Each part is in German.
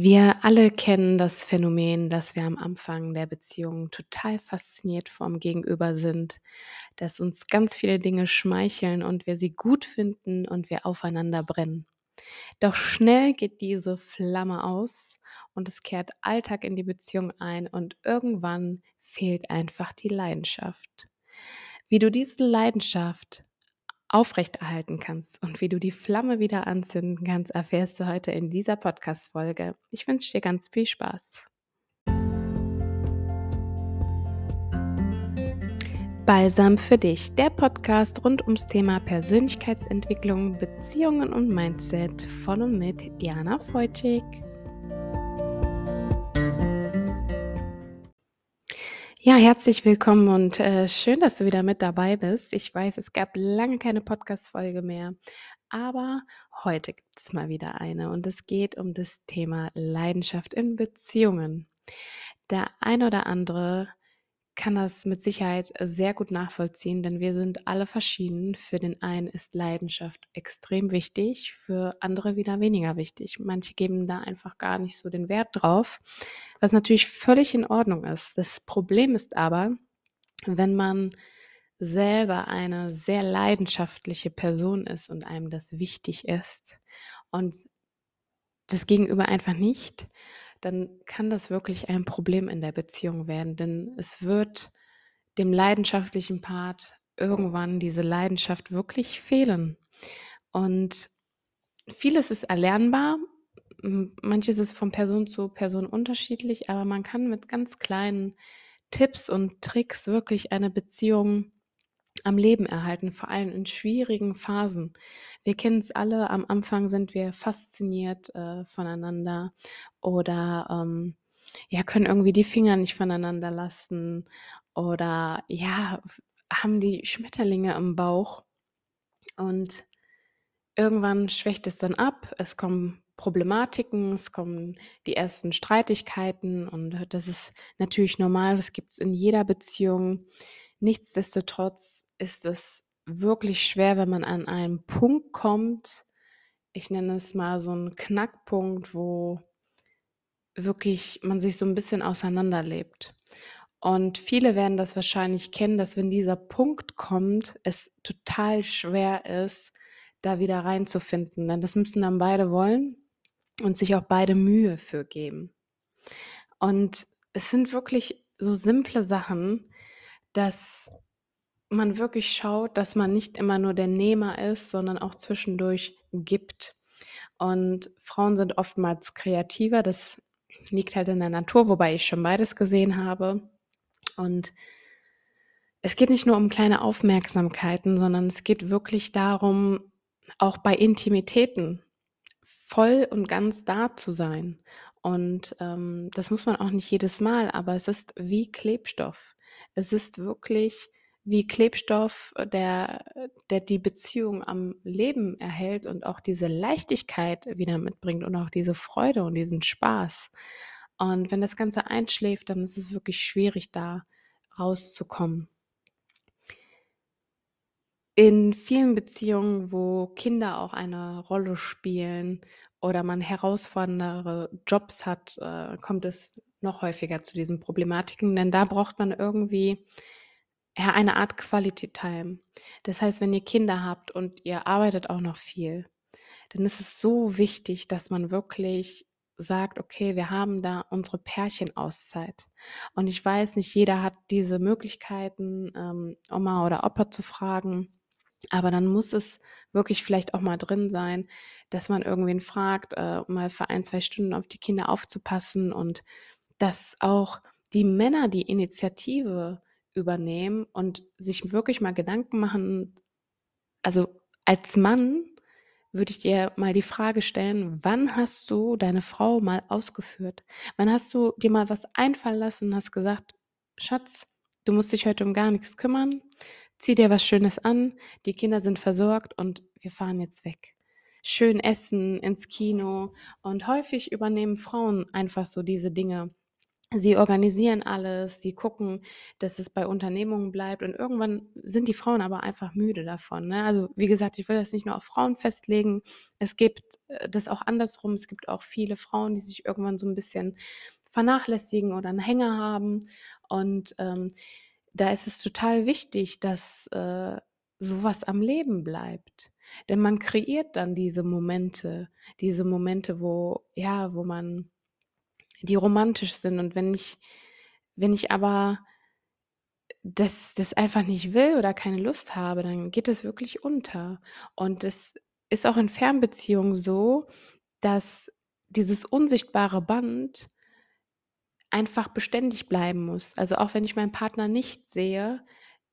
Wir alle kennen das Phänomen, dass wir am Anfang der Beziehung total fasziniert vom Gegenüber sind, dass uns ganz viele Dinge schmeicheln und wir sie gut finden und wir aufeinander brennen. Doch schnell geht diese Flamme aus und es kehrt Alltag in die Beziehung ein und irgendwann fehlt einfach die Leidenschaft. Wie du diese Leidenschaft aufrechterhalten kannst und wie du die Flamme wieder anzünden kannst, erfährst du heute in dieser Podcast-Folge. Ich wünsche dir ganz viel Spaß. Balsam für dich, der Podcast rund ums Thema Persönlichkeitsentwicklung, Beziehungen und Mindset von und mit Diana Feutschig. Ja, herzlich willkommen und äh, schön, dass du wieder mit dabei bist. Ich weiß, es gab lange keine Podcast-Folge mehr, aber heute gibt es mal wieder eine und es geht um das Thema Leidenschaft in Beziehungen. Der ein oder andere kann das mit Sicherheit sehr gut nachvollziehen, denn wir sind alle verschieden. Für den einen ist Leidenschaft extrem wichtig, für andere wieder weniger wichtig. Manche geben da einfach gar nicht so den Wert drauf, was natürlich völlig in Ordnung ist. Das Problem ist aber, wenn man selber eine sehr leidenschaftliche Person ist und einem das wichtig ist und das Gegenüber einfach nicht, dann kann das wirklich ein Problem in der Beziehung werden, denn es wird dem leidenschaftlichen Part irgendwann diese Leidenschaft wirklich fehlen. Und vieles ist erlernbar, manches ist von Person zu Person unterschiedlich, aber man kann mit ganz kleinen Tipps und Tricks wirklich eine Beziehung am Leben erhalten, vor allem in schwierigen Phasen. Wir kennen es alle, am Anfang sind wir fasziniert äh, voneinander oder ähm, ja, können irgendwie die Finger nicht voneinander lassen oder ja, haben die Schmetterlinge im Bauch und irgendwann schwächt es dann ab, es kommen Problematiken, es kommen die ersten Streitigkeiten und das ist natürlich normal, das gibt es in jeder Beziehung. Nichtsdestotrotz ist es wirklich schwer, wenn man an einen Punkt kommt, ich nenne es mal so einen Knackpunkt, wo wirklich man sich so ein bisschen auseinanderlebt. Und viele werden das wahrscheinlich kennen, dass wenn dieser Punkt kommt, es total schwer ist, da wieder reinzufinden. Denn das müssen dann beide wollen und sich auch beide Mühe für geben. Und es sind wirklich so simple Sachen, dass man wirklich schaut, dass man nicht immer nur der Nehmer ist, sondern auch zwischendurch gibt. Und Frauen sind oftmals kreativer, das liegt halt in der Natur, wobei ich schon beides gesehen habe. Und es geht nicht nur um kleine Aufmerksamkeiten, sondern es geht wirklich darum, auch bei Intimitäten voll und ganz da zu sein. Und ähm, das muss man auch nicht jedes Mal, aber es ist wie Klebstoff. Es ist wirklich wie Klebstoff, äh, der, der die Beziehung am Leben erhält und auch diese Leichtigkeit wieder mitbringt und auch diese Freude und diesen Spaß. Und wenn das Ganze einschläft, dann ist es wirklich schwierig, da rauszukommen. In vielen Beziehungen, wo Kinder auch eine Rolle spielen oder man herausfordernde Jobs hat, äh, kommt es noch häufiger zu diesen Problematiken, denn da braucht man irgendwie ja, eine Art Quality Time. Das heißt, wenn ihr Kinder habt und ihr arbeitet auch noch viel, dann ist es so wichtig, dass man wirklich sagt, okay, wir haben da unsere Pärchenauszeit. Und ich weiß, nicht jeder hat diese Möglichkeiten, ähm, Oma oder Opa zu fragen. Aber dann muss es wirklich vielleicht auch mal drin sein, dass man irgendwen fragt, äh, mal für ein, zwei Stunden auf die Kinder aufzupassen und dass auch die Männer die Initiative übernehmen und sich wirklich mal Gedanken machen. Also als Mann würde ich dir mal die Frage stellen, wann hast du deine Frau mal ausgeführt? Wann hast du dir mal was einfallen lassen und hast gesagt, Schatz, du musst dich heute um gar nichts kümmern, zieh dir was Schönes an, die Kinder sind versorgt und wir fahren jetzt weg. Schön essen, ins Kino und häufig übernehmen Frauen einfach so diese Dinge Sie organisieren alles, sie gucken, dass es bei Unternehmungen bleibt und irgendwann sind die Frauen aber einfach müde davon, ne? Also, wie gesagt, ich will das nicht nur auf Frauen festlegen. Es gibt, äh, das auch andersrum. Es gibt auch viele Frauen, die sich irgendwann so 'n bisschen vernachlässigen oder 'n Hänger haben und, ähm, da ist es total wichtig, dass, äh, so was am Leben bleibt. Denn man kreiert dann diese Momente diese Momente, wo ja, wo man die romantisch sind und wenn ich wenn ich aber das das einfach nicht will oder keine Lust habe, dann geht das wirklich unter. Und es ist auch in Fernbeziehungen so, dass dieses unsichtbare Band einfach beständig bleiben muss. Also, auch wenn ich meinen Partner nicht sehe,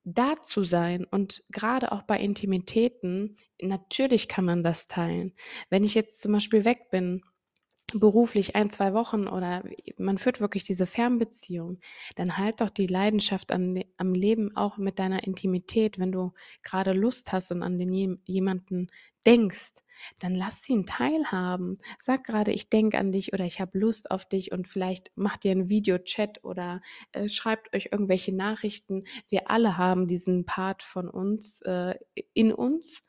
da zu sein und grade auch bei Intimitäten, natürlich kann man das teilen. Wenn ich jetzt zum Beispiel weg bin, beruflich 1, 2 Wochen oder man führt wirklich diese Fernbeziehung, dann halt doch die Leidenschaft an am Leben auch mit deiner Intimität. Wenn du grade Lust hast und an den jem jemanden denkst, dann lass ihn teilhaben. Sag grade: „Ich denke an dich“ oder „Ich habe Lust auf dich“ und vielleicht macht ihr 'n Videochat oder, äh, schreibt euch irgendwelche Nachrichten. Wir alle haben diesen Part von uns, äh, in uns,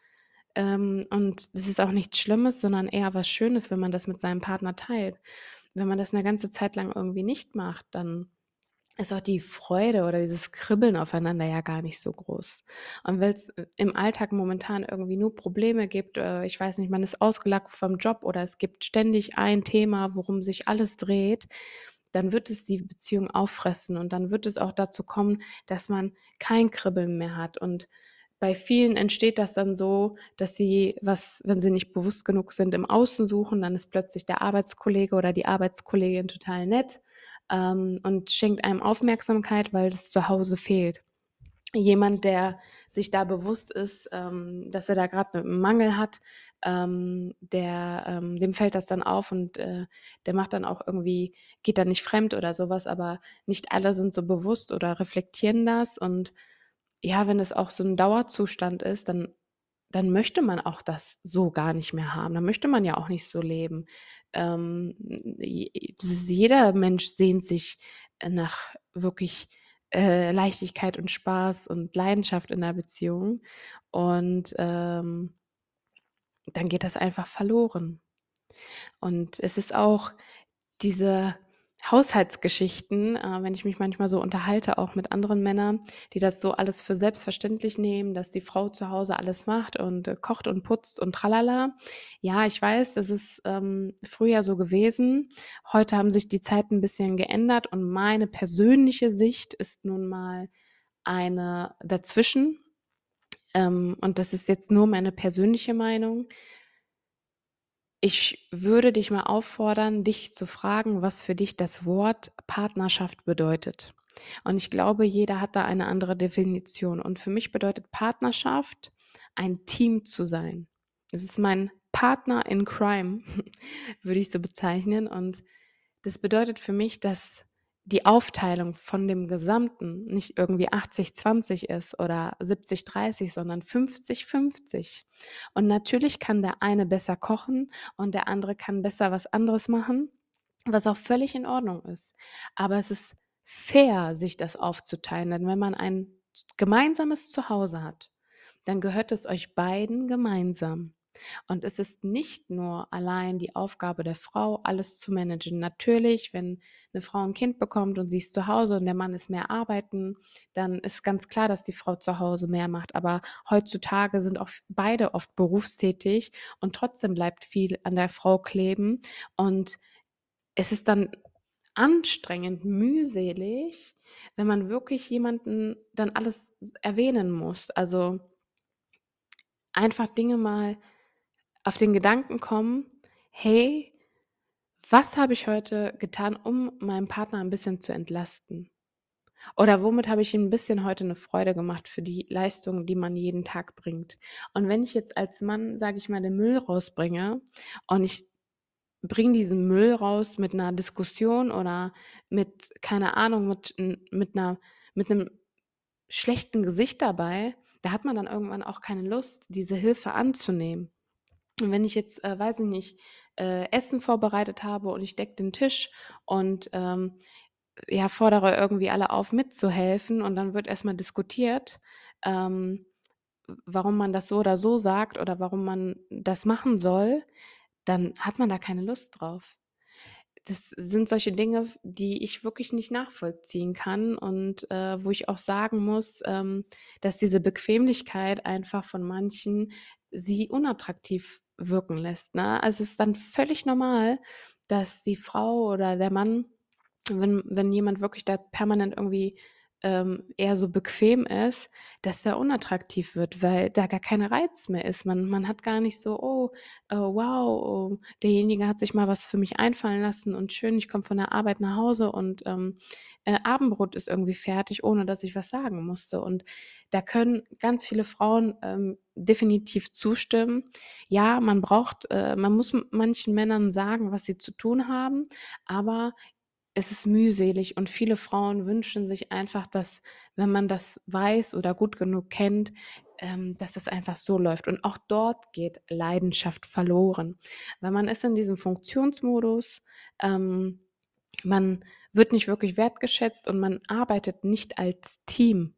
ähm, und das ist auch nichts Schlimmes, sondern eher was Schönes, wenn man das mit seinem Partner teilt. Wenn man das 'ne ganze Zeit lang irgendwie nicht macht, dann ist auch die Freude oder dieses Kribbeln aufeinander ja gar nicht so groß. Und weil's, äh, im Alltag momentan irgendwie nur Probleme gibt, äh, ich weiß nicht, man ist ausgelaugt vom Job oder es gibt ständig ein Thema, worum sich alles dreht, dann wird es die Beziehung auffressen und dann wird es auch dazu kommen, dass man kein Kribbeln mehr hat. Und bei vielen entsteht das dann so, dass sie was wenn sie nicht bewusst genug sind, im Außen suchen, dann ist plötzlich der Arbeitskollege oder die Arbeitskollegin total nett, ähm, und schenkt einem Aufmerksamkeit, weil das zu Hause fehlt. Jemand, der sich da bewusst ist, ähm, dass er da grad 'n Mangel hat, ähm, der ähm, dem fällt das dann auf und, äh, der macht dann auch irgendwie geht dann nicht fremd oder so was, aber nicht alle sind so bewusst oder reflektieren das. Und ja, wenn es auch so 'n Dauerzustand ist, dann dann möchte man auch das so gar nicht mehr haben. Dann möchte man ja auch nicht so leben. Ähm, jeder Mensch sehnt sich, äh, nach wirklich, äh, Leichtigkeit und Spaß und Leidenschaft in 'ner Beziehung und, ähm dann geht das einfach verloren. Und es ist auch diese Haushaltsgeschichten, äh, wenn ich mich manchmal so unterhalte, auch mit anderen Männern, die das so alles für selbstverständlich nehmen, dass die Frau zu Hause alles macht und, äh, kocht und putzt und tralala. Ja, ich weiß, das ist, ähm, früher so gewesen. Heute haben sich die Zeiten 'n bisschen geändert und meine persönliche Sicht ist nun mal eine dazwischen. Ähm, und das ist jetzt nur meine persönliche Meinung. Ich würde dich mal auffordern, dich zu fragen, was für dich das Wort Partnerschaft bedeutet. Und ich glaube, jeder hat da eine andere Definition. Und für mich bedeutet Partnerschaft, ein Team zu sein. Es ist mein Partner in Crime, würde ich so bezeichnen. Und das bedeutet für mich, dass die Aufteilung von dem Gesamten nicht irgendwie 80:20 ist oder 70:30, sondern 50:50. Und natürlich kann der eine besser kochen und der andere kann besser was anderes machen, was auch völlig in Ordnung ist. Aber es ist fair, sich das aufzuteilen, denn wenn man ein gemeinsames Zuhause hat, dann gehört es euch beiden gemeinsam. Und es ist nicht nur allein die Aufgabe der Frau, alles zu managen. Natürlich, wenn 'ne Frau 'n Kind bekommt und sie ist zu Hause und der Mann ist mehr arbeiten, dann ist ganz klar, dass die Frau zu Hause mehr macht. Aber heutzutage sind auch beide oft berufstätig und trotzdem bleibt viel an der Frau kleben. Und es ist dann anstrengend, mühselig, wenn man wirklich jemanden dann alles erwähnen muss. Also einfach Dinge mal auf den Gedanken kommen: „Hey, was habe ich heute getan, um meinem Partner 'n bisschen zu entlasten? Oder womit habe ich ihm 'n bisschen heute 'ne Freude gemacht für die Leistung, die man jeden Tag bringt?“ Und wenn ich jetzt als Mann, sage ich mal, den Müll rausbringe und ich bringe diesen Müll raus mit 'ner Diskussion oder mit keine Ahnung, mit mit 'ner mit 'nem schlechten Gesicht dabei, da hat man dann irgendwann auch keine Lust, diese Hilfe anzunehmen. Und wenn ich jetzt, äh, weiß ich nicht, äh, Essen vorbereitet habe und ich decke den Tisch und, ähm ja, fordere irgendwie alle auf, mitzuhelfen und dann wird erstmal diskutiert, ähm, warum man das so oder so sagt oder warum man das machen soll, dann hat man da keine Lust drauf. Das sind solche Dinge, die ich wirklich nicht nachvollziehen kann und, äh, wo ich auch sagen muss, ähm, dass diese Bequemlichkeit einfach von manchen sie unattraktiv wirken lässt, ne? Also, es ist dann völlig normal, dass die Frau oder der Mann, wenn wenn jemand wirklich da permanent irgendwie, ähm, eher so bequem ist, dass der unattraktiv wird, weil da gar kein Reiz mehr ist. Man man hat gar nicht so: „Oh, äh, wow, oh, derjenige hat sich mal was für mich einfallen lassen und schön, ich komme von der Arbeit nach Hause und, ähm, äh, Abendbrot ist irgendwie fertig, ohne dass ich was sagen musste.“ Und da können ganz viele Frauen, ähm, definitiv zustimmen. Ja, man braucht äh, man muss manchen Männern sagen, was sie zu tun haben, aber es ist mühselig und viele Frauen wünschen sich einfach, dass, wenn man das weiß oder gut genug kennt, ähm, dass das einfach so läuft. Und auch dort geht Leidenschaft verloren, weil man ist in diesem Funktionsmodus, ähm, man wird nicht wirklich wertgeschätzt und man arbeitet nicht als Team.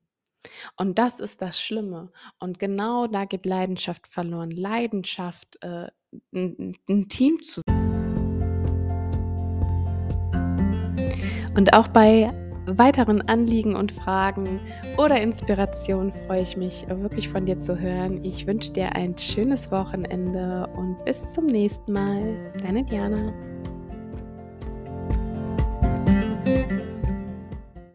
Und das ist das Schlimme. Und genau da geht Leidenschaft verloren. Leidenschaft, äh, 'n 'n Team zu Und auch bei weiteren Anliegen und Fragen oder Inspirationen freue ich mich wirklich von dir zu hören. Ich wünsche dir ein schönes Wochenende und bis zum nächsten Mal. Deine Diana.